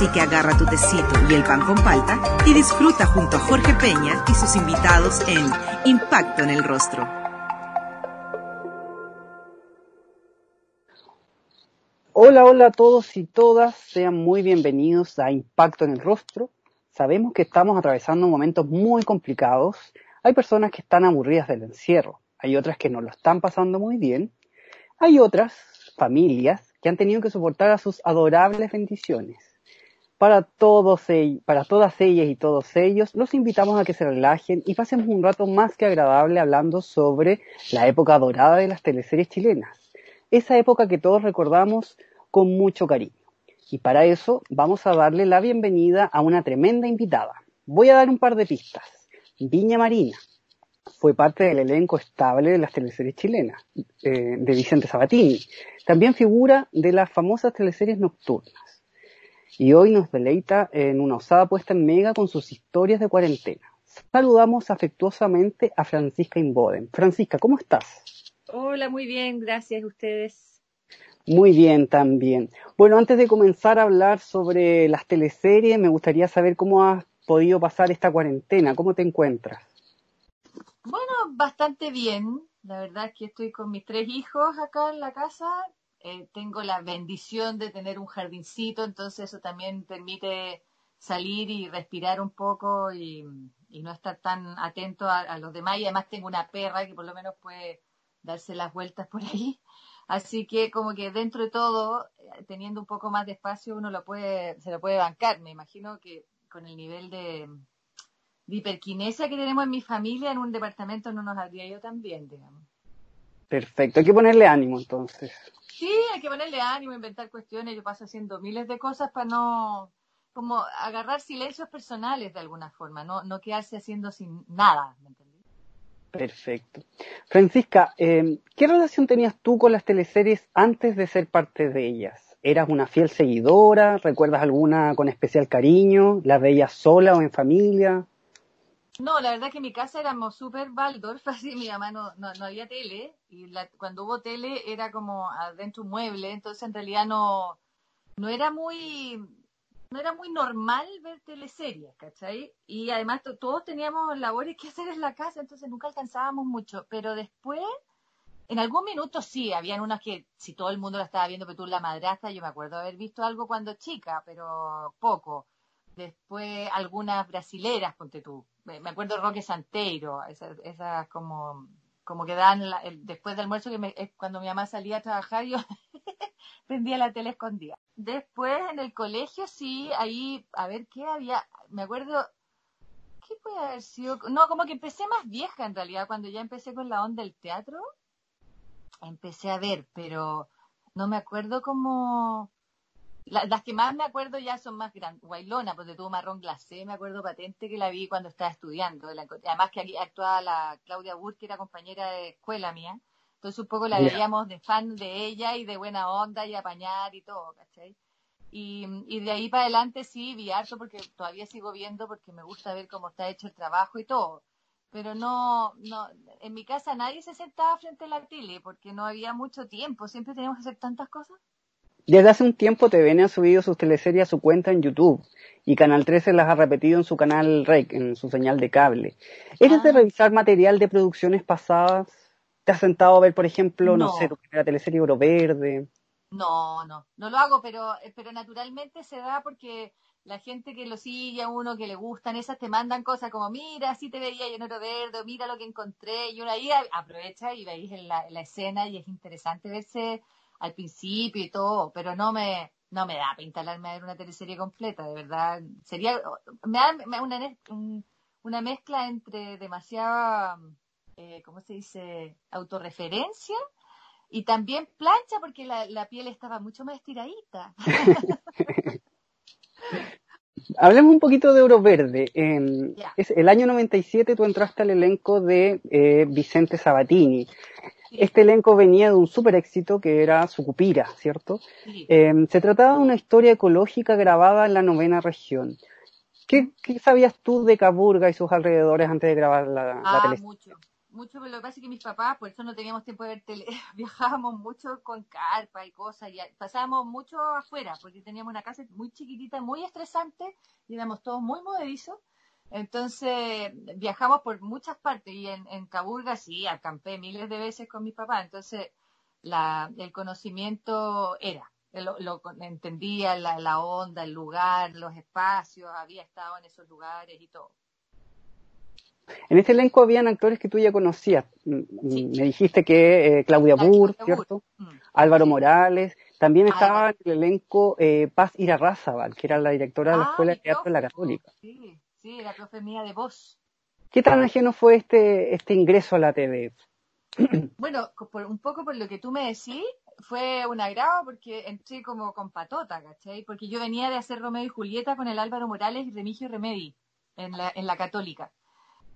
Así que agarra tu tecito y el pan con palta y disfruta junto a Jorge Peña y sus invitados en Impacto en el Rostro. Hola, hola a todos y todas, sean muy bienvenidos a Impacto en el Rostro. Sabemos que estamos atravesando momentos muy complicados. Hay personas que están aburridas del encierro, hay otras que no lo están pasando muy bien, hay otras familias que han tenido que soportar a sus adorables bendiciones. Para, todos, para todas ellas y todos ellos, los invitamos a que se relajen y pasemos un rato más que agradable hablando sobre la época dorada de las teleseries chilenas. Esa época que todos recordamos con mucho cariño. Y para eso vamos a darle la bienvenida a una tremenda invitada. Voy a dar un par de pistas. Viña Marina fue parte del elenco estable de las teleseries chilenas, eh, de Vicente Sabatini. También figura de las famosas teleseries nocturnas y hoy nos deleita en una osada puesta en mega con sus historias de cuarentena. Saludamos afectuosamente a Francisca Inboden. Francisca, ¿cómo estás? Hola, muy bien, gracias a ustedes. Muy bien también. Bueno, antes de comenzar a hablar sobre las teleseries, me gustaría saber cómo has podido pasar esta cuarentena, ¿cómo te encuentras? Bueno, bastante bien. La verdad es que estoy con mis tres hijos acá en la casa eh, tengo la bendición de tener un jardincito, entonces eso también permite salir y respirar un poco y, no estar tan atento a, los demás. Y además tengo una perra que por lo menos puede darse las vueltas por ahí. Así que como que dentro de todo, eh, teniendo un poco más de espacio, uno lo puede, se lo puede bancar. Me imagino que con el nivel de, de hiperquinesia que tenemos en mi familia, en un departamento no nos habría ido tan bien, digamos. Perfecto, hay que ponerle ánimo entonces. Sí, hay que ponerle ánimo, inventar cuestiones. Yo paso haciendo miles de cosas para no, como agarrar silencios personales de alguna forma, no, no quedarse haciendo sin nada, ¿me entendí? Perfecto. Francisca, eh, ¿qué relación tenías tú con las teleseries antes de ser parte de ellas? ¿Eras una fiel seguidora? ¿Recuerdas alguna con especial cariño? ¿La veías sola o en familia? No, la verdad que en mi casa éramos súper Waldorf, así mi mamá no, había tele y cuando hubo tele era como adentro un mueble, entonces en realidad no, no era muy no era muy normal ver teleseries, ¿cachai? Y además todos teníamos labores que hacer en la casa, entonces nunca alcanzábamos mucho, pero después, en algún minuto sí, habían unas que si todo el mundo la estaba viendo, pero tú la madrastra, yo me acuerdo haber visto algo cuando chica, pero poco. Después algunas brasileras, ponte tú, me acuerdo Roque Santeiro, esas, como, como que dan después del almuerzo, que es cuando mi mamá salía a trabajar, yo prendía la tele escondida. Después en el colegio sí, ahí, a ver qué había, me acuerdo, ¿qué puede haber sido? No, como que empecé más vieja en realidad, cuando ya empecé con la onda del teatro, empecé a ver, pero no me acuerdo cómo las que más me acuerdo ya son más grandes. Guailona, de tuvo marrón glacé, me acuerdo patente que la vi cuando estaba estudiando. además que aquí actuaba la Claudia Burr, que era compañera de escuela mía. Entonces un poco la veíamos de fan de ella y de buena onda y apañar y todo, ¿cachai? Y, y de ahí para adelante sí vi harto porque todavía sigo viendo porque me gusta ver cómo está hecho el trabajo y todo. Pero no, no, en mi casa nadie se sentaba frente a la tele porque no había mucho tiempo, siempre teníamos que hacer tantas cosas. Desde hace un tiempo TVN ha subido sus teleseries a su cuenta en YouTube y Canal 13 las ha repetido en su canal REC, en su señal de cable. ¿Eres de ah. revisar material de producciones pasadas? ¿Te has sentado a ver, por ejemplo, no, sé, tu primera teleserie Oro Verde? No, no, no lo hago, pero, pero naturalmente se da porque la gente que lo sigue a uno, que le gustan, esas te mandan cosas como, mira, así te veía yo en Oro Verde, mira lo que encontré, y uno ahí aprovecha y veis la, la escena y es interesante verse al principio y todo, pero no me, no me da para instalarme a ver una teleserie completa, de verdad. Sería, me da, una, una mezcla entre demasiada, eh, ¿cómo se dice?, autorreferencia y también plancha porque la, la piel estaba mucho más estiradita. Hablemos un poquito de Oro Verde. En es, el año 97 tú entraste al elenco de eh, Vicente Sabatini. Este elenco venía de un super éxito que era Sucupira, ¿cierto? Em, se trataba de una historia ecológica grabada en la novena región. ¿Qué, sabías tú de Caburga y sus alrededores antes de grabar la, ah, mucho, mucho, pero lo que pasa es que mis papás, por eso no teníamos tiempo de ver tele, viajábamos mucho con carpa y cosas, y pasábamos mucho afuera, porque teníamos una casa muy chiquitita, muy estresante, y éramos todos muy movedizos, entonces viajamos por muchas partes, y en, en Caburga sí, acampé miles de veces con mis papás, entonces la, el conocimiento era, lo, lo entendía la, la onda, el lugar, los espacios, había estado en esos lugares y todo. En este elenco habían actores que tú ya conocías. Mm, mm, me dijiste que eh, Claudia Burr, ¿cierto? Mm. Álvaro Morales. También estaba en el elenco eh, Paz Irarrázaval, que era la directora de la ah, Escuela de Teatro de la Católica. Sí, sí, la profe mía de voz. ¿Qué tan ajeno fue este, este ingreso a la TV? Bueno, un poco por lo que tú me decís, fue un agrado porque entré como con patota, ¿cachai? Porque yo venía de hacer Romeo y Julieta con el Álvaro Morales y Remigio Remedi en la, en la Católica.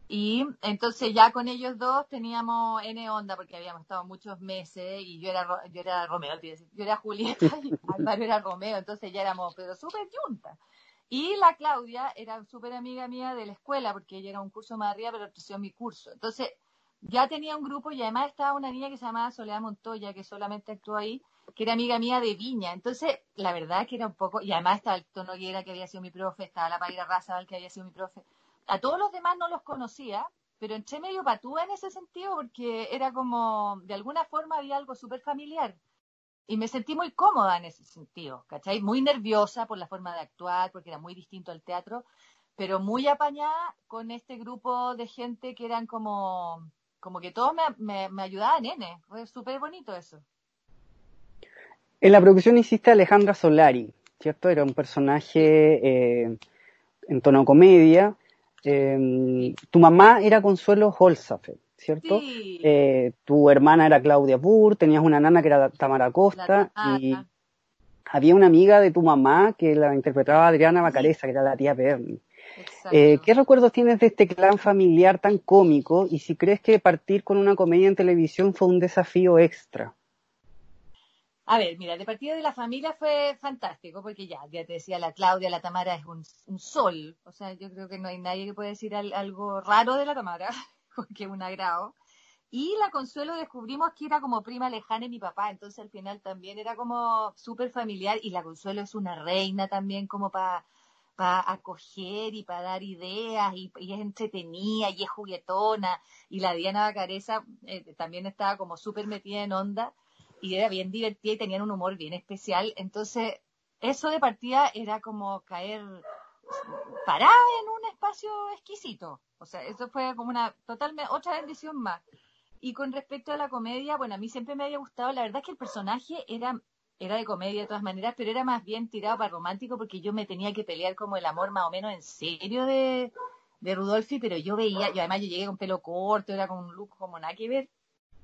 Y entonces ya con ellos dos teníamos N onda porque habíamos estado muchos meses y yo era, yo era Romeo, yo era Julieta y Álvaro era Romeo, entonces ya éramos, pero súper juntas. Y la Claudia era súper amiga mía de la escuela porque ella era un curso más arriba, pero ofreció mi curso. Entonces ya tenía un grupo y además estaba una niña que se llamaba Soledad Montoya, que solamente actuó ahí, que era amiga mía de Viña. Entonces, la verdad que era un poco, y además estaba el Tono que había sido mi profe, estaba la Paira Razabal, que había sido mi profe. A todos los demás no los conocía, pero entré medio patúa en ese sentido porque era como, de alguna forma había algo súper familiar. Y me sentí muy cómoda en ese sentido, ¿cachai? Muy nerviosa por la forma de actuar, porque era muy distinto al teatro, pero muy apañada con este grupo de gente que eran como como que todos me, ayudaban, nene. Fue súper bonito eso. En la producción hiciste Alejandra Solari, ¿cierto? Era un personaje eh, en tono comedia. Eh, tu mamá era Consuelo Holzafe, ¿cierto? Sí. Eh, tu hermana era Claudia Burr, tenías una nana que era Tamara Costa y había una amiga de tu mamá que la interpretaba Adriana Bacareza, que era la tía Bernie. Eh, ¿Qué recuerdos tienes de este clan familiar tan cómico y si crees que partir con una comedia en televisión fue un desafío extra? A ver, mira, de partida de la familia fue fantástico, porque ya, ya te decía, la Claudia, la Tamara es un, sol. O sea, yo creo que no hay nadie que pueda decir algo raro de la Tamara, porque es un agrado. Y la Consuelo descubrimos que era como prima lejana de mi papá, entonces al final también era como súper familiar y la Consuelo es una reina también como para para acoger y para dar ideas y, es entretenida y es juguetona y la Diana Bacareza eh, también estaba como súper metida en onda y era bien divertida y tenían un humor bien especial entonces eso de partida era como caer parada en un espacio exquisito o sea eso fue como una totalmente otra bendición más y con respecto a la comedia bueno a mí siempre me había gustado la verdad es que el personaje era era de comedia de todas maneras, pero era más bien tirado para romántico porque yo me tenía que pelear como el amor más o menos en serio de, de Rudolfi, pero yo veía, yo además yo llegué con pelo corto, era con un look como nada que ver,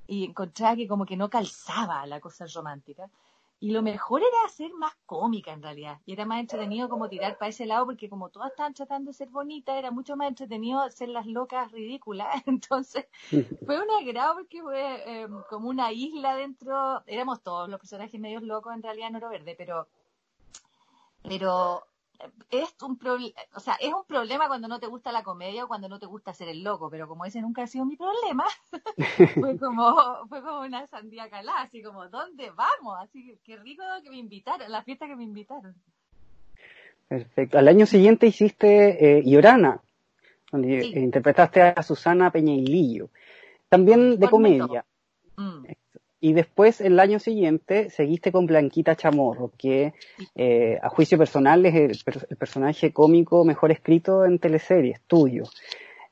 y encontraba que como que no calzaba la cosa romántica. Y lo mejor era ser más cómica en realidad. Y era más entretenido como tirar para ese lado porque como todas estaban tratando de ser bonitas, era mucho más entretenido ser las locas ridículas. Entonces fue un agrado porque fue em, como una isla dentro. Éramos todos los personajes medios locos en realidad en Oro Verde, pero, pero es un o sea, es un problema cuando no te gusta la comedia o cuando no te gusta ser el loco, pero como ese nunca ha sido mi problema, fue como, fue como una sandía calada, así como, ¿dónde vamos? Así que qué rico que me invitaron, la fiesta que me invitaron. Perfecto. Al año siguiente hiciste eh, Llorana, donde interpretaste a Susana Peñailillo. También de comedia. Y después, el año siguiente, seguiste con Blanquita Chamorro, que eh, a juicio personal es el, personaje cómico mejor escrito en teleseries, tuyo.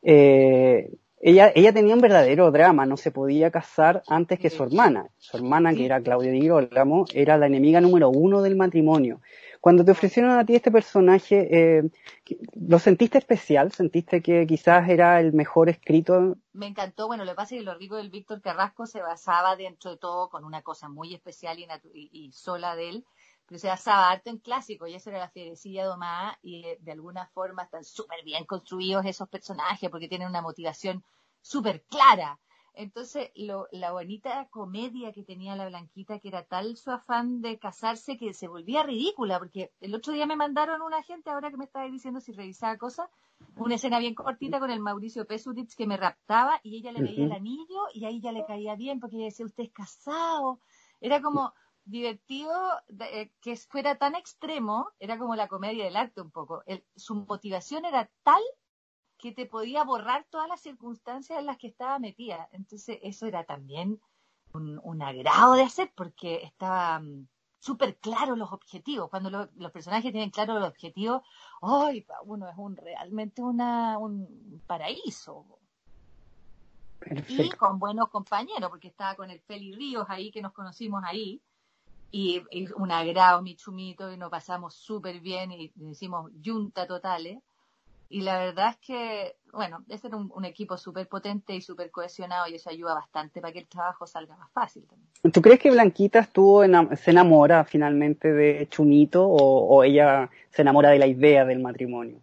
Eh, ella, ella tenía un verdadero drama, no se podía casar antes que su hermana. Su hermana, que era Claudia Di Girolamo, era la enemiga número uno del matrimonio. Cuando te ofrecieron a ti este personaje, eh, ¿lo sentiste especial? ¿Sentiste que quizás era el mejor escrito? Me encantó. Bueno, lo que pasa es que lo rico del Víctor Carrasco se basaba dentro de todo con una cosa muy especial y, sola de él, pero se basaba harto en clásico y eso era la fierecilla domada y eh, de alguna forma están súper bien construidos esos personajes porque tienen una motivación súper clara. Entonces, lo, la bonita comedia que tenía la Blanquita, que era tal su afán de casarse que se volvía ridícula, porque el otro día me mandaron una gente, ahora que me estaba diciendo si revisaba cosas, una escena bien cortita con el Mauricio Pesuritz que me raptaba y ella le veía el anillo y ahí ya le caía bien porque ella decía, usted es casado. Era como divertido eh, que fuera tan extremo, era como la comedia del arte un poco. su motivación era tal que te podía borrar todas las circunstancias en las que estaba metida. Entonces eso era también un, agrado de hacer porque estaba súper claro los objetivos. Cuando los personajes tienen claro los objetivos, ¡ay! uno es un realmente una, un paraíso. Y con buenos compañeros, porque estaba con el Feli Ríos ahí, que nos conocimos ahí, y, un agrado, mi chumito, y nos pasamos súper bien, y hicimos yunta totales. Y la verdad es que, bueno, es era un, equipo súper potente y súper cohesionado y eso ayuda bastante para que el trabajo salga más fácil también. ¿Tú crees que Blanquita estuvo se enamora finalmente de Chumito o, ella se enamora de la idea del matrimonio?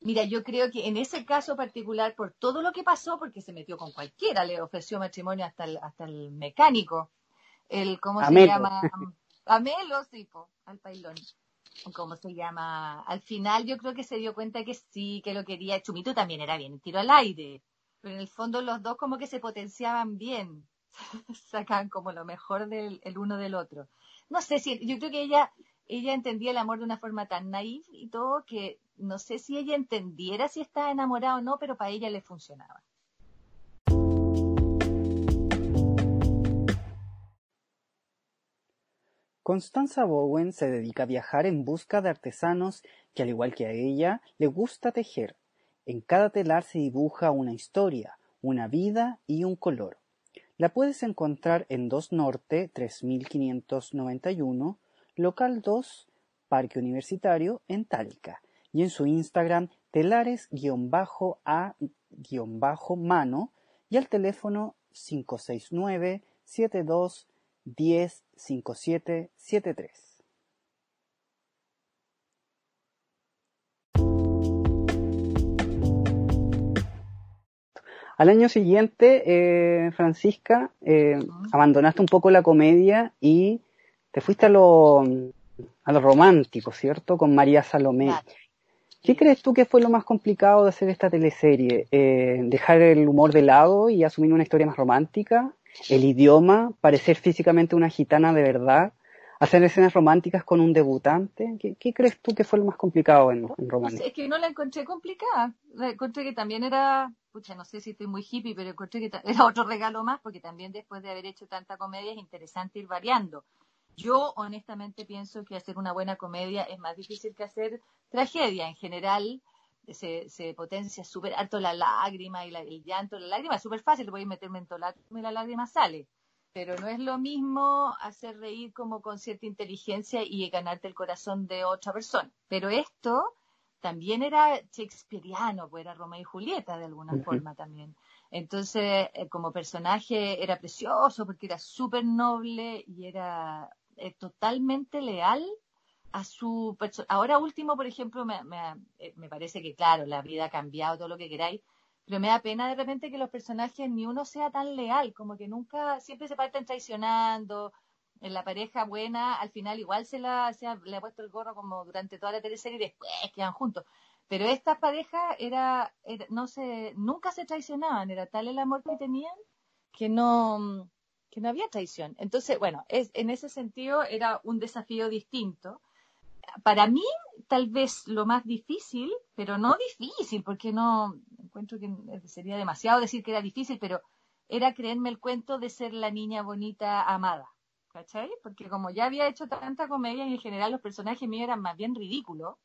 Mira, yo creo que en ese caso particular, por todo lo que pasó, porque se metió con cualquiera, le ofreció matrimonio hasta el, hasta el mecánico, el, ¿cómo se llama? Amelo, tipo, al pailón. ¿Cómo se llama? Al final yo creo que se dio cuenta que sí, que lo quería. Chumito también era bien, tiro al aire. Pero en el fondo los dos como que se potenciaban bien. Sacaban como lo mejor del el uno del otro. No sé si, yo creo que ella, ella entendía el amor de una forma tan naif y todo que no sé si ella entendiera si estaba enamorada o no, pero para ella le funcionaba. Constanza Bowen se dedica a viajar en busca de artesanos que al igual que a ella le gusta tejer. En cada telar se dibuja una historia, una vida y un color. La puedes encontrar en 2 Norte 3591, local 2, Parque Universitario en Talca y en su Instagram telares-a-mano y al teléfono 569 72 10 Al año siguiente, eh, Francisca, eh, abandonaste un poco la comedia y te fuiste a lo, a lo romántico, ¿cierto? Con María Salomé. ¿Qué crees tú que fue lo más complicado de hacer esta teleserie? Eh, ¿Dejar el humor de lado y asumir una historia más romántica? El idioma, parecer físicamente una gitana de verdad, hacer escenas románticas con un debutante. ¿Qué, crees tú que fue lo más complicado en, en es que no la encontré complicada. La encontré que también era, pucha, no sé si estoy muy hippie, pero encontré que era otro regalo más, porque también después de haber hecho tanta comedia es interesante ir variando. Yo honestamente pienso que hacer una buena comedia es más difícil que hacer tragedia. En general, se, se potencia súper alto la lágrima y el llanto. La lágrima es súper fácil, voy a meterme en y la lágrima sale. Pero no es lo mismo hacer reír como con cierta inteligencia y ganarte el corazón de otra persona. Pero esto también era shakespeariano, pues era Romeo y Julieta de alguna forma también. Entonces, eh, como personaje era precioso porque era súper noble y era eh, totalmente leal a su ahora último por ejemplo me, eh, me, parece que claro la vida ha cambiado todo lo que queráis pero me da pena de repente que los personajes ni uno sea tan leal como que nunca siempre se parten traicionando en la pareja buena al final igual se la se ha, le ha puesto el gorro como durante toda la teleserie y después quedan juntos. Pero esta pareja era, no se nunca se traicionaban era tal el amor que tenían que no que no había traición. Entonces bueno es en ese sentido era un desafío distinto para mí, tal vez lo más difícil, pero no difícil, porque no encuentro que sería demasiado decir que era difícil, pero era creerme el cuento de ser la niña bonita amada. ¿Cachai? Porque como ya había hecho tanta comedia, en general los personajes míos eran más bien ridículos,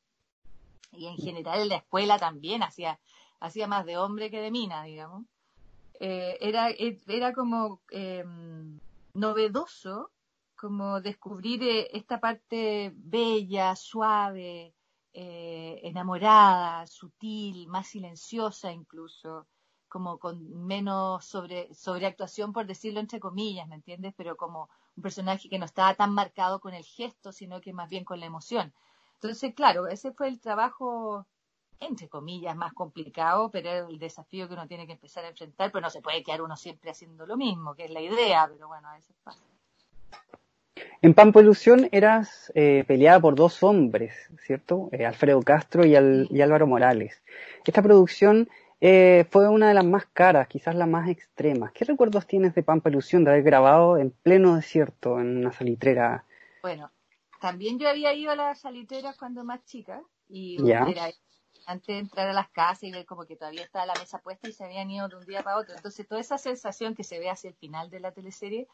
y en general en la escuela también hacía, hacía más de hombre que de mina, digamos. Eh, era, era como eh, novedoso como descubrir eh, esta parte bella, suave, eh, enamorada, sutil, más silenciosa incluso, como con menos sobre, sobreactuación, por decirlo entre comillas, ¿me entiendes? Pero como un personaje que no estaba tan marcado con el gesto, sino que más bien con la emoción. Entonces, claro, ese fue el trabajo, entre comillas, más complicado, pero el desafío que uno tiene que empezar a enfrentar, pero no se puede quedar uno siempre haciendo lo mismo, que es la idea, pero bueno, a veces pasa. En Pampo Ilusión eras eh, peleada por dos hombres, ¿cierto? Eh, Alfredo Castro y, y, Álvaro Morales. Esta producción eh, fue una de las más caras, quizás la más extrema. ¿Qué recuerdos tienes de Pampa Ilusión, de haber grabado en pleno desierto, en una salitrera? Bueno, también yo había ido a las salitreras cuando más chica, y era antes de entrar a las casas y ver como que todavía estaba la mesa puesta y se habían ido de un día para otro. Entonces, toda esa sensación que se ve hacia el final de la teleserie,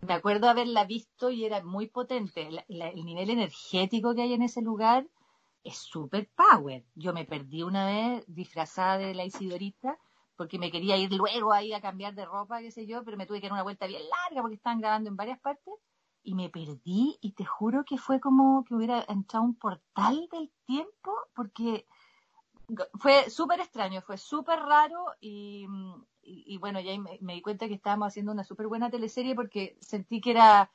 me acuerdo haberla visto y era muy potente. el nivel energético que hay en ese lugar es super power. Yo me perdí una vez disfrazada de la Isidorita porque me quería ir luego ahí a cambiar de ropa, qué sé yo, pero me tuve que dar una vuelta bien larga porque estaban grabando en varias partes y me perdí y te juro que fue como que hubiera entrado un portal del tiempo porque fue súper extraño, fue súper raro y, y, bueno, ya me, me, di cuenta que estábamos haciendo una súper buena teleserie porque sentí que era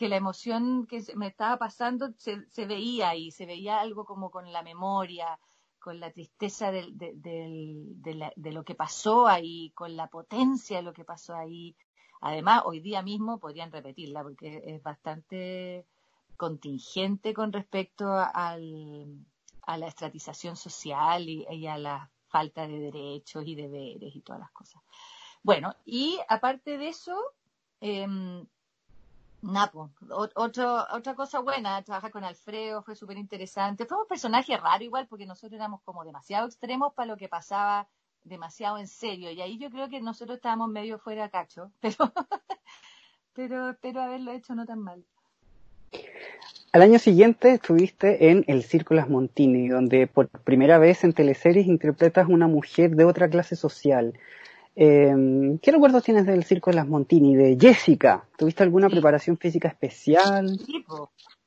que la emoción que me estaba pasando se, veía y se veía algo como con la memoria, con la tristeza de, de, lo que pasó ahí, con la potencia de lo que pasó ahí. Además, hoy día mismo podrían repetirla porque es bastante contingente con respecto a la estratización social y, a la falta de derechos y deberes y todas las cosas. Bueno, y aparte de eso, eh, otro, otra cosa buena, trabajar con Alfredo fue súper interesante. Fue un personaje raro igual porque nosotros éramos como demasiado extremos para lo que pasaba demasiado en serio. Y ahí yo creo que nosotros estábamos medio fuera cacho, pero, pero espero haberlo hecho no tan mal. Al año siguiente estuviste en El Circo Las Montini, donde por primera vez en teleseries interpretas una mujer de otra clase social. Eh, ¿Qué recuerdos tienes del Circo las Montini, de Jessica? ¿Tuviste alguna preparación física especial? Sí,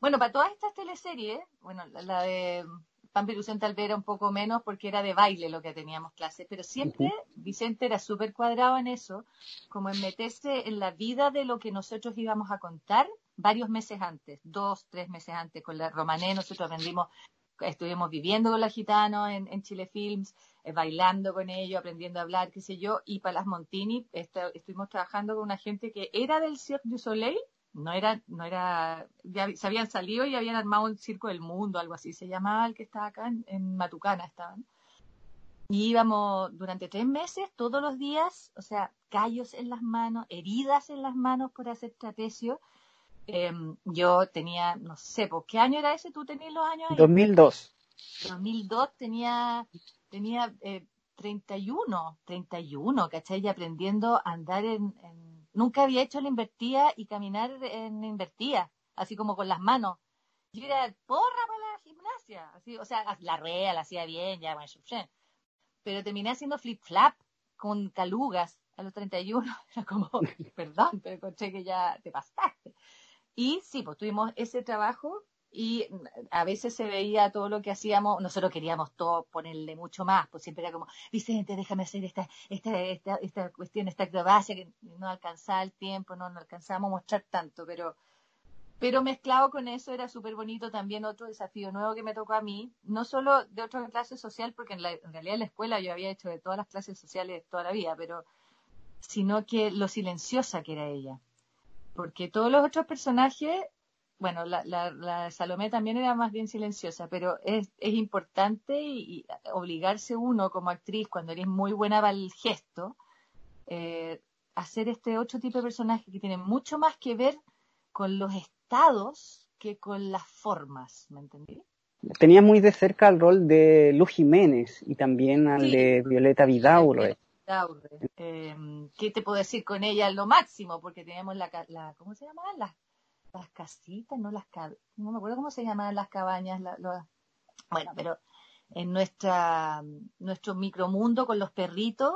bueno, para todas estas teleseries, bueno, la, de Pampa Ilusión tal vez era un poco menos porque era de baile lo que teníamos clase, pero siempre Vicente era súper cuadrado en eso, como en meterse en la vida de lo que nosotros íbamos a contar varios meses antes, dos, tres meses antes, con la Romané nosotros aprendimos, estuvimos viviendo con la gitanos en, en Chile Films, eh, bailando con ellos, aprendiendo a hablar, qué sé yo, y para las Montini estuvimos trabajando con una gente que era del Cirque du Soleil, no era, no era, ya se habían salido y habían armado un circo del mundo, algo así, se llamaba el que estaba acá en, Matucana estaban. Y íbamos durante tres meses, todos los días, o sea, callos en las manos, heridas en las manos por hacer trapecio. Em, yo tenía, no sé, ¿por qué año era ese? ¿Tú tenías los años? Ahí? 2002. 2002 tenía tenía eh, 31, 31, ¿cachai? Y aprendiendo a andar en, Nunca había hecho la invertida y caminar en invertida, así como con las manos. Yo era porra para la gimnasia, así, o sea, la rea la hacía bien, ya, bueno, pero terminé haciendo flip-flap con calugas a los 31, era como, perdón, pero escuché que ya te pasaste. Y sí, pues tuvimos ese trabajo y a veces se veía todo lo que hacíamos, nosotros queríamos todo ponerle mucho más, pues siempre era como, Vicente, déjame hacer esta, esta, esta, esta cuestión, esta acrobacia, que no alcanzaba el tiempo, no, no alcanzábamos a mostrar tanto, pero, pero mezclado con eso era súper bonito también otro desafío nuevo que me tocó a mí, no solo de otra clase social, porque en, la, en realidad en la escuela yo había hecho de todas las clases sociales toda la vida, pero sino que lo silenciosa que era ella. Porque todos los otros personajes bueno, la, la, Salomé también era más bien silenciosa, pero es, es importante y, obligarse uno como actriz, cuando eres muy buena para el gesto, eh, hacer este otro tipo de personaje que tiene mucho más que ver con los estados que con las formas, ¿me entendí? Tenía muy de cerca el rol de Luz Jiménez y también al de Violeta Eh, ¿Qué te puedo decir con ella? Lo máximo, porque teníamos la, la ¿cómo se llama? Las las casitas, no las no me acuerdo cómo se llamaban las cabañas, bueno, pero en nuestra nuestro micromundo con los perritos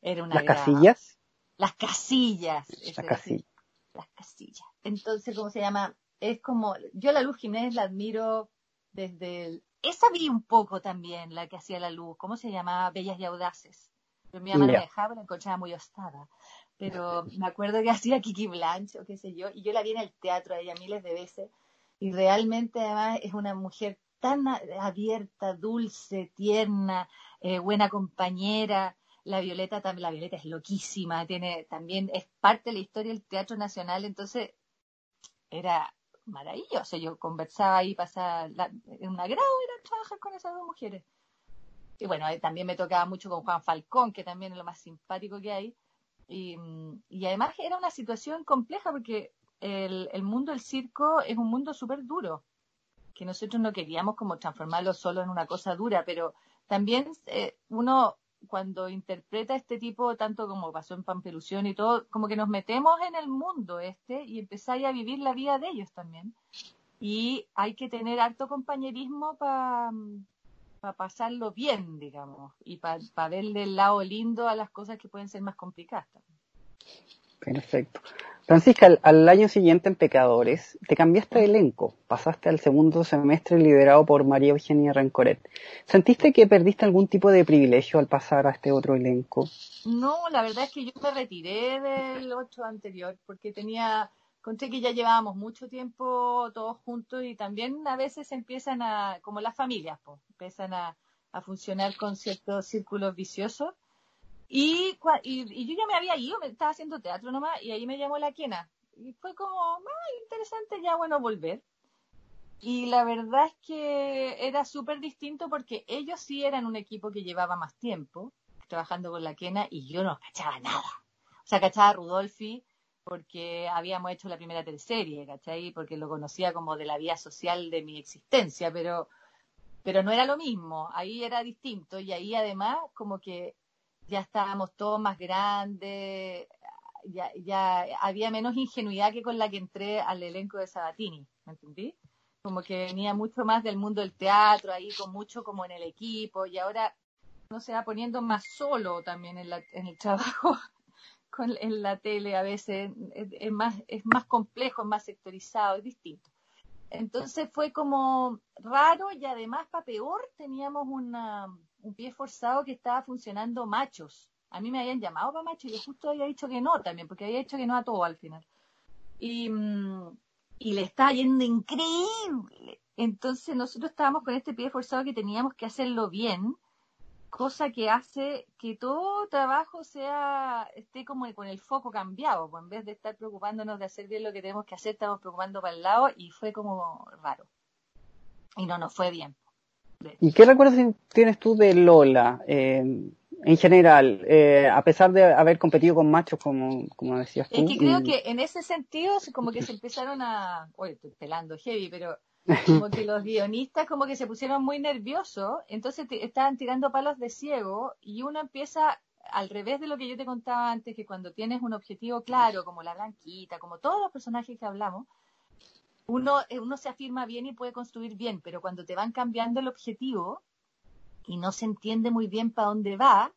era una las casillas las casillas las casillas. Las casillas. Entonces cómo se llama es como yo la Luz Jiménez la admiro desde esa vi un poco también la que hacía la Luz cómo se llamaba Bellas y Audaces mi mamá no me dejaba, la encontraba muy ostada. Pero me acuerdo que hacía Kiki Blanche o qué sé yo, y yo la vi en el teatro a ella miles de veces, y realmente además es una mujer tan abierta, dulce, tierna, eh, buena compañera. La Violeta también, la Violeta es loquísima, tiene también es parte de la historia del Teatro Nacional, entonces era maravilloso. Yo conversaba ahí, pasaba en un agrado era trabajar con esas dos mujeres. Y bueno, eh, también me tocaba mucho con Juan Falcón, que también es lo más simpático que hay. Y, y además era una situación compleja porque el, mundo del circo es un mundo súper duro, que nosotros no queríamos como transformarlo solo en una cosa dura, pero también eh, uno cuando interpreta este tipo, tanto como pasó en Pampelusión y todo, como que nos metemos en el mundo este y empezáis a vivir la vida de ellos también. Y hay que tener harto compañerismo para pasarlo bien, digamos, y para verle el lado lindo a las cosas que pueden ser más complicadas. Perfecto. Francisca, al, año siguiente en Pecadores, te cambiaste de elenco, pasaste al segundo semestre liderado por María Eugenia Rancoret. ¿Sentiste que perdiste algún tipo de privilegio al pasar a este otro elenco? No, la verdad es que yo me retiré del otro anterior porque tenía, conté que ya llevábamos mucho tiempo todos juntos y también a veces empiezan a, como las familias, pues, empiezan a, a funcionar con ciertos círculos viciosos y, y, yo ya me había ido, me estaba haciendo teatro nomás, y ahí me llamó la quena. Y fue como, ah, interesante ya, bueno, volver. Y la verdad es que era súper distinto porque ellos sí eran un equipo que llevaba más tiempo trabajando con la quena y yo no cachaba nada. O sea, cachaba a Rudolfi porque habíamos hecho la primera teleserie, ¿cachai? Porque lo conocía como de la vía social de mi existencia, pero, pero no era lo mismo, ahí era distinto y ahí además como que ya estábamos todos más grandes, ya, ya había menos ingenuidad que con la que entré al elenco de Sabatini, ¿me entendí? Como que venía mucho más del mundo del teatro, ahí con mucho como en el equipo, y ahora no se va poniendo más solo también en, la, en el trabajo con, en la tele a veces, es, más, es más complejo, es más sectorizado, es distinto. Entonces fue como raro y además, para peor, teníamos una, un pie forzado que estaba funcionando machos. A mí me habían llamado para machos y yo justo había dicho que no también, porque había dicho que no a todo al final. Y, mm, y le estaba yendo increíble. Entonces nosotros estábamos con este pie forzado que teníamos que hacerlo bien, cosa que hace que todo trabajo sea esté como con el foco cambiado, pues en vez de estar preocupándonos de hacer bien lo que tenemos que hacer, estamos preocupando para el lado y fue como raro. Y no nos fue bien. ¿Y qué recuerdos tienes tú de Lola eh, en general, eh, a pesar de haber competido con machos, como, como decías tú? Es que creo que en ese sentido, como que se empezaron a. Oye, estoy pelando heavy, pero como que los guionistas como que se pusieron muy nerviosos, entonces estaban tirando palos de ciego y uno empieza al revés de lo que yo te contaba antes, que cuando tienes un objetivo claro, como la blanquita, como todos los personajes que hablamos, uno, eh, uno se afirma bien y puede construir bien, pero cuando te van cambiando el objetivo y no se entiende muy bien para dónde va,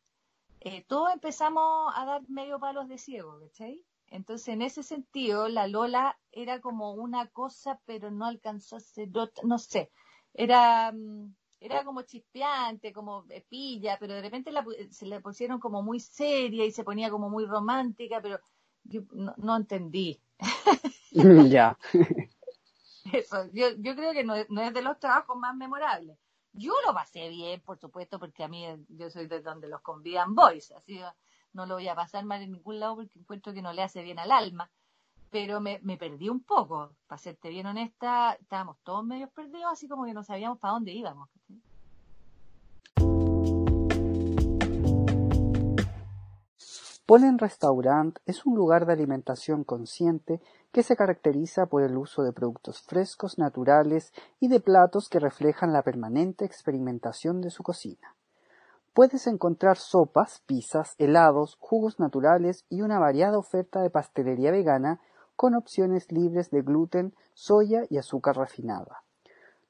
eh, todos empezamos a dar medio palos de ciego, ¿cachai? Entonces, en ese sentido, la Lola era como una cosa, pero no alcanzó a ser no sé, era, mm, era como chispeante, como pilla, pero de repente se le pusieron como muy seria y se ponía como muy romántica, pero yo no, no entendí. ya. Eso, yo, yo creo que no, no, es de los trabajos más memorables. Yo lo pasé bien, por supuesto, porque a mí yo soy de donde los convidan boys, así no lo voy a pasar mal en ningún lado porque encuentro que no le hace bien al alma. Pero me, me perdí un poco, para serte bien honesta, estábamos todos medio perdidos, así como que no sabíamos para dónde íbamos. Polen Restaurant es un lugar de alimentación consciente que se caracteriza por el uso de productos frescos, naturales y de platos que reflejan la permanente experimentación de su cocina. Puedes encontrar sopas, pizzas, helados, jugos naturales y una variada oferta de pastelería vegana con opciones libres de gluten, soya y azúcar refinada.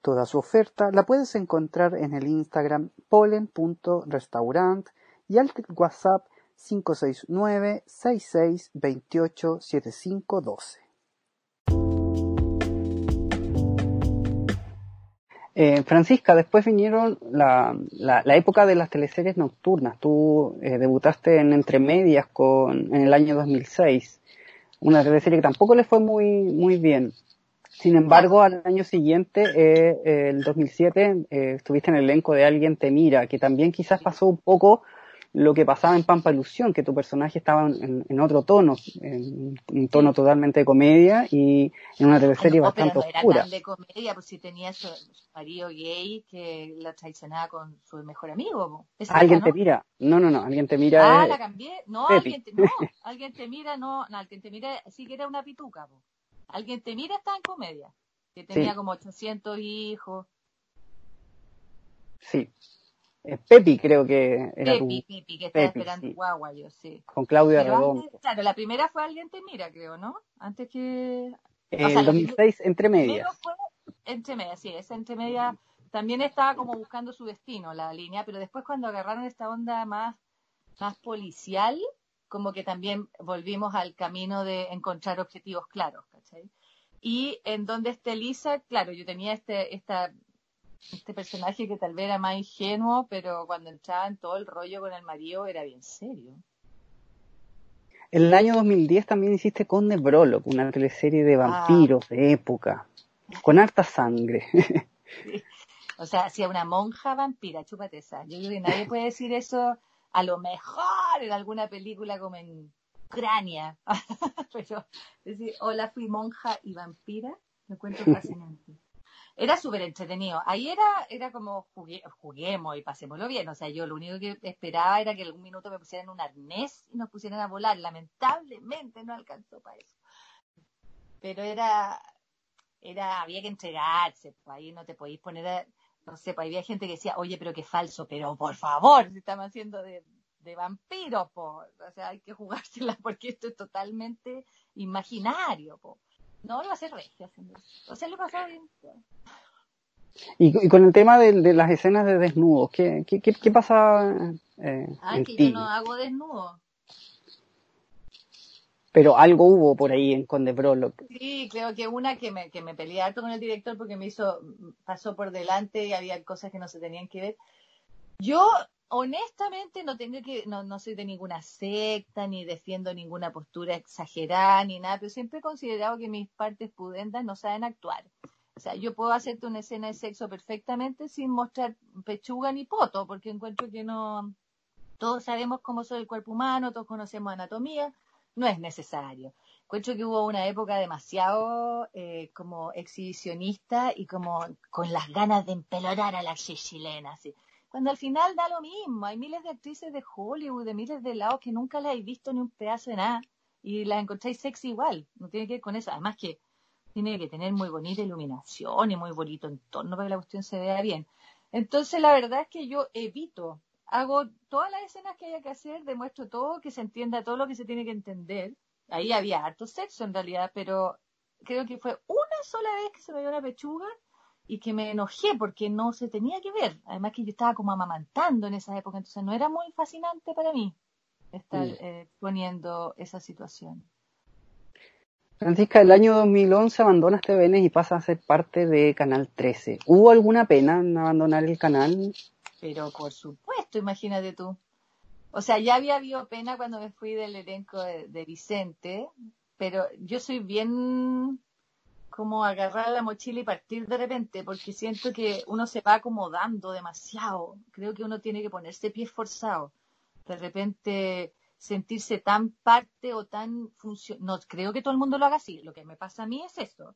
Toda su oferta la puedes encontrar en el Instagram polen.restaurant y al WhatsApp 569 6628 7512. Eh, Francisca, después vinieron la, la, la, época de las teleseries nocturnas. Tú eh, debutaste en Entre Medias con, en el año 2006, una teleserie que tampoco le fue muy, muy bien. Sin embargo, al año siguiente, eh, el 2007, eh, estuviste en el elenco de Alguien te mira, que también quizás pasó un poco lo que pasaba en Pampa Ilusión, que tu personaje estaba en, otro tono, en un tono totalmente de comedia y en una teleserie no, bastante pero no oscura. Era tan de comedia, pues si tenía su, marido gay que la traicionaba con su mejor amigo. ¿Alguien te mira? No, no, no, alguien te mira. Ah, la cambié. No, alguien te, no, alguien te mira, no, no, alguien te mira, sí que era una pituca. Po. Alguien te mira está en comedia, que tenía como 800 hijos. Sí, Pepi creo que era Pepi, tu... Pepi, que estaba esperando sí. guagua yo, sí. Con Claudia Redondo. claro, la primera fue Alguien te mira, creo, ¿no? Antes que... En o sea, 2006, Entre Medias. Fue Entre Medias, sí, esa Entre Medias también estaba como buscando su destino, la línea, pero después cuando agarraron esta onda más, más policial, como que también volvimos al camino de encontrar objetivos claros, ¿cachai? Y en donde está Elisa, claro, yo tenía este, esta este personaje que tal vez era más ingenuo, pero cuando entraba en todo el rollo con el marido era bien serio. En el año 2010 también hiciste Conde Brolock, una teleserie de vampiros de época, con harta sangre. O sea, hacía una monja vampira, chúpate esa. Yo creo que nadie puede decir eso, a lo mejor en alguna película como en Ucrania. pero decir, hola, fui monja y vampira, me encuentro fascinante era súper entretenido. Ahí era, era como juguemos y pasémoslo bien. O sea, yo lo único que esperaba era que algún minuto me pusieran un arnés y nos pusieran a volar. Lamentablemente no alcanzó para eso. Pero era, era, había que entregarse. Pues ahí no te podéis poner a, no sé, pues había gente que decía, oye, pero qué falso, pero por favor, si estamos haciendo de, de vampiros, o sea, hay que jugársela porque esto es totalmente imaginario, po. No, lo va a haciendo O sea, lo pasaba bien. Y, y, con el tema de, de, las escenas de desnudos, ¿qué, qué, qué, pasa? Eh, ah, que yo no hago desnudo. Pero algo hubo por ahí en Conde Brolo. Sí, creo que una que me, que me peleé harto con el director porque me hizo, pasó por delante y había cosas que no se tenían que ver. Yo honestamente no tengo que, no, no soy de ninguna secta, ni defiendo ninguna postura exagerada, ni nada, pero siempre he considerado que mis partes pudendas no saben actuar. O sea, yo puedo hacerte una escena de sexo perfectamente sin mostrar pechuga ni poto, porque encuentro que no, todos sabemos cómo es el cuerpo humano, todos conocemos anatomía, no es necesario. Encuentro que hubo una época demasiado eh, como exhibicionista y como con las ganas de empelorar a la chilena, así cuando al final da lo mismo. Hay miles de actrices de Hollywood, de miles de lados que nunca las habéis visto ni un pedazo de nada y las encontráis sexy igual. No tiene que ver con eso. Además que tiene que tener muy bonita iluminación y muy bonito entorno para que la cuestión se vea bien. Entonces la verdad es que yo evito, hago todas las escenas que haya que hacer, demuestro todo, que se entienda todo lo que se tiene que entender. Ahí había harto sexo en realidad, pero creo que fue una sola vez que se me dio una pechuga y que me enojé porque no se tenía que ver. Además que yo estaba como amamantando en esa época, entonces no era muy fascinante para mí estar eh, poniendo esa situación. Francisca, el año 2011 abandonas TVN y pasas a ser parte de Canal 13. ¿Hubo alguna pena en abandonar el canal? Pero por supuesto, imagínate tú. O sea, ya había habido pena cuando me fui del elenco de Vicente, pero yo soy bien como agarrar la mochila y partir de repente, porque siento que uno se va acomodando demasiado. Creo que uno tiene que ponerse pie forzado. De repente sentirse tan parte o tan funcional. No creo que todo el mundo lo haga así. Lo que me pasa a mí es eso.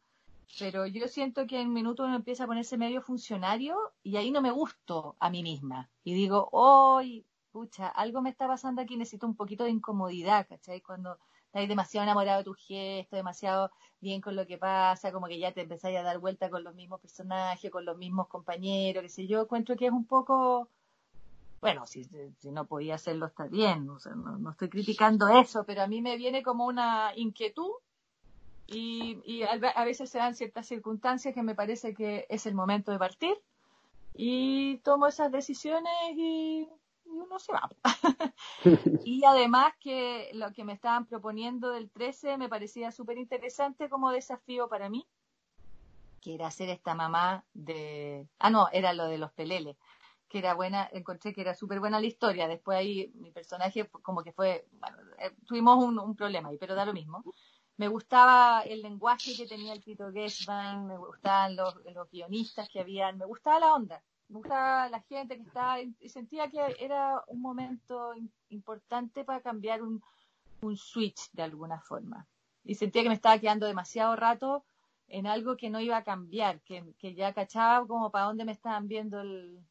Pero yo siento que en minuto uno empieza a ponerse medio funcionario y ahí no me gusto a mí misma. Y digo, hoy, pucha, algo me está pasando aquí, necesito un poquito de incomodidad, ¿cachai? Cuando estás demasiado enamorado de tu gesto, demasiado bien con lo que pasa, como que ya te empezáis a dar vuelta con los mismos personajes, con los mismos compañeros, qué sé yo, encuentro que es un poco, bueno, si, si no podía hacerlo está bien, o sea, no, estoy criticando eso, pero a mí me viene como una inquietud y, y a, veces se dan ciertas circunstancias que me parece que es el momento de partir y tomo esas decisiones y y uno se va. y además que lo que me estaban proponiendo del 13 me parecía súper interesante como desafío para mí, que era ser esta mamá de... Ah, no, era lo de los peleles, que era buena, encontré que era súper buena la historia. Después ahí mi personaje como que fue, bueno, eh, tuvimos un, problema ahí, pero da lo mismo. Me gustaba el lenguaje que tenía el Tito Gesban, me gustaban los, los guionistas que habían, me gustaba la onda, me gustaba la gente que estaba, y sentía que era un momento importante para cambiar un, un switch de alguna forma. Y sentía que me estaba quedando demasiado rato en algo que no iba a cambiar, que, que ya cachaba como para dónde me estaban viendo el,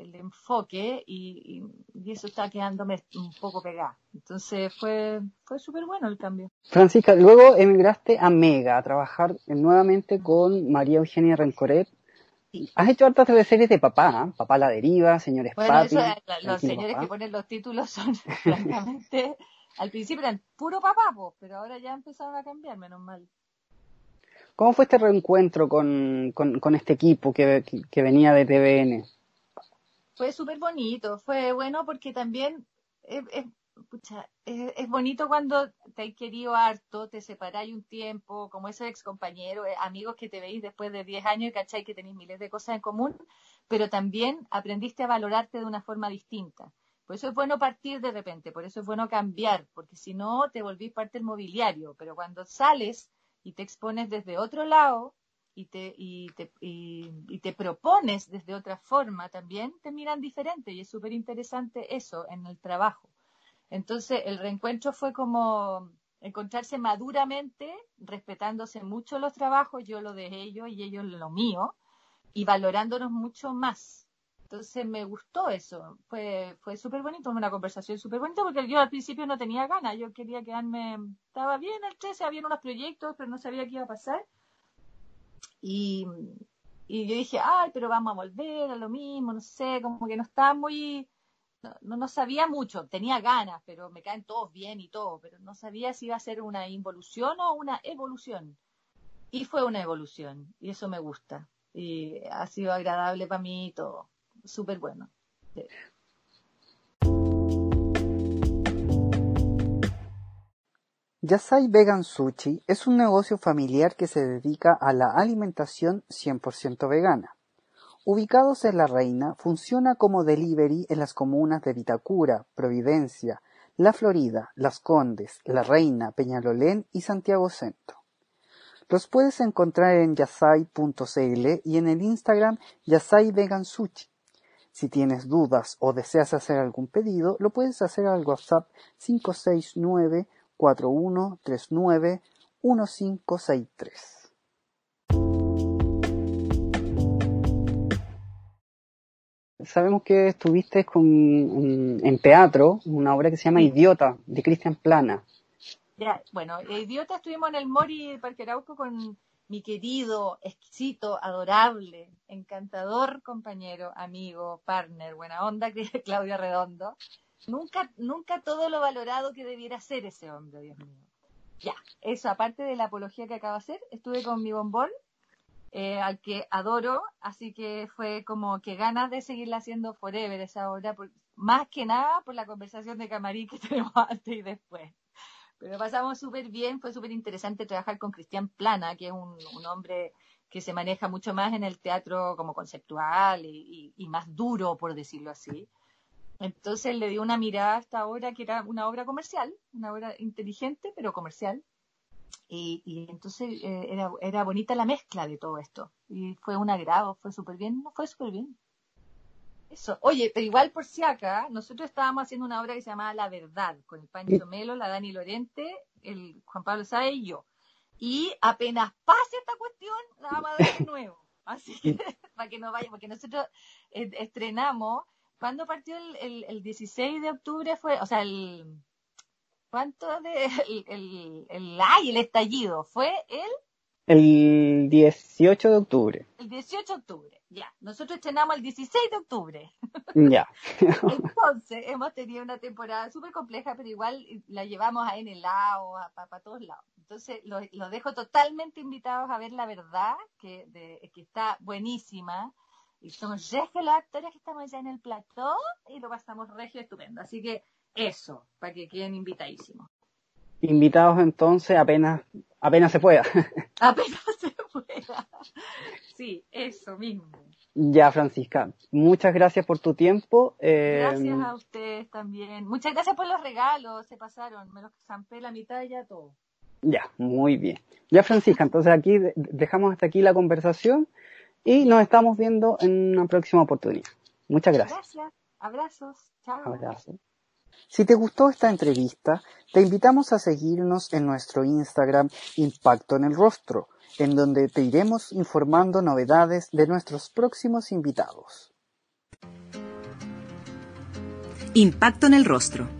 el enfoque y, y, eso está quedándome un poco pegado. Entonces fue, fue súper bueno el cambio. Francisca, luego emigraste a Mega a trabajar nuevamente con María Eugenia Rencoret. Has hecho hartas series de papá, ¿eh? Papá la deriva, señores bueno, los señores que ponen los títulos son francamente, al principio eran puro papá, pero ahora ya empezaron a cambiar, menos mal. ¿Cómo fue este reencuentro con, con, con este equipo que, que venía de TVN? Fue súper bonito, fue bueno porque también es, es, bonito cuando te has querido harto, te separáis un tiempo, como esos ex compañeros, eh, amigos que te veis después de 10 años y cacháis que tenéis miles de cosas en común, pero también aprendiste a valorarte de una forma distinta. Por eso es bueno partir de repente, por eso es bueno cambiar, porque si no te volvís parte del mobiliario, pero cuando sales y te expones desde otro lado, y te, y te, y, te propones desde otra forma también, te miran diferente y es súper interesante eso en el trabajo. Entonces, el reencuentro fue como encontrarse maduramente, respetándose mucho los trabajos, yo lo de ellos y ellos lo mío, y valorándonos mucho más. Entonces me gustó eso, fue, fue súper bonito, una conversación súper bonita, porque yo al principio no tenía ganas, yo quería quedarme, estaba bien el 13, había unos proyectos, pero no sabía qué iba a pasar. Y, y yo dije, ay, pero vamos a volver a lo mismo, no sé, como que no estaba muy, no, no, sabía mucho, tenía ganas, pero me caen todos bien y todo, pero no sabía si iba a ser una involución o una evolución. Y fue una evolución, y eso me gusta. Y ha sido agradable para mí y todo, súper bueno. Yasai Vegan Sushi es un negocio familiar que se dedica a la alimentación 100% vegana. Ubicados en La Reina, funciona como delivery en las comunas de Vitacura, Providencia, La Florida, Las Condes, La Reina, Peñalolén y Santiago Centro. Los puedes encontrar en yasai.cl y en el Instagram Yasai Vegan Sushi. Si tienes dudas o deseas hacer algún pedido, lo puedes hacer al WhatsApp 569 4139 1563. Sabemos que estuviste con, en, teatro, una obra que se llama Idiota, de Cristian Plana. Ya, bueno, Idiota estuvimos en el Mori de Parque Arauco con mi querido, exquisito, adorable, encantador compañero, amigo, partner, buena onda, Claudia Redondo. Nunca, nunca todo lo valorado que debiera ser ese hombre, Dios mío. Ya, eso aparte de la apología que acaba de hacer, estuve con mi bombón, eh, al que adoro, así que fue como que ganas de seguirla haciendo forever esa obra, más que nada por la conversación de camarín que tenemos antes y después. Pero pasamos súper bien, fue súper interesante trabajar con Cristian Plana, que es un, hombre que se maneja mucho más en el teatro como conceptual y más duro, por decirlo así. Entonces le dio una mirada a esta obra que era una obra comercial, una obra inteligente pero comercial. Y, entonces eh, era, era bonita la mezcla de todo esto. Y fue un agrado, fue súper bien, fue súper bien. Eso. Oye, pero igual por si acá, nosotros estábamos haciendo una obra que se llamaba La Verdad, con el Pancho Melo, la Dani Lorente, el Juan Pablo Sáez y yo. Y apenas pase esta cuestión, la vamos a dar de nuevo. Así que, para que no vaya, porque nosotros eh, estrenamos ¿Cuándo partió el, el, 16 de octubre? Fue, o sea, el. ¿Cuánto de. El, el, el, ay, el estallido. ¿Fue el? El 18 de octubre. El 18 de octubre, ya. Nosotros estrenamos el 16 de octubre. Ya. Entonces, hemos tenido una temporada súper compleja, pero igual la llevamos ahí en el lado, para todos lados. Entonces, los lo dejo totalmente invitados a ver la verdad, que, de, que está buenísima y somos regio los actores que estamos ya en el plató y lo pasamos regio estupendo. Así que eso, para que queden invitadísimos. Invitados entonces apenas, apenas se pueda. apenas se pueda. Sí, eso mismo. Ya, Francisca, muchas gracias por tu tiempo. Eh, gracias a ustedes también. Muchas gracias por los regalos, se pasaron. Me los zampé la mitad y ya todo. Ya, muy bien. Ya, Francisca, entonces aquí dejamos hasta aquí la conversación y nos estamos viendo en una próxima oportunidad. Muchas gracias. Gracias. Abrazos. Chao. Abrazos. Si te gustó esta entrevista, te invitamos a seguirnos en nuestro Instagram Impacto en el Rostro, en donde te iremos informando novedades de nuestros próximos invitados. Impacto en el Rostro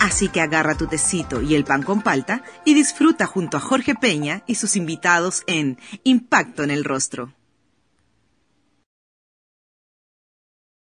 Así que agarra tu tecito y el pan con palta y disfruta junto a Jorge Peña y sus invitados en Impacto en el Rostro.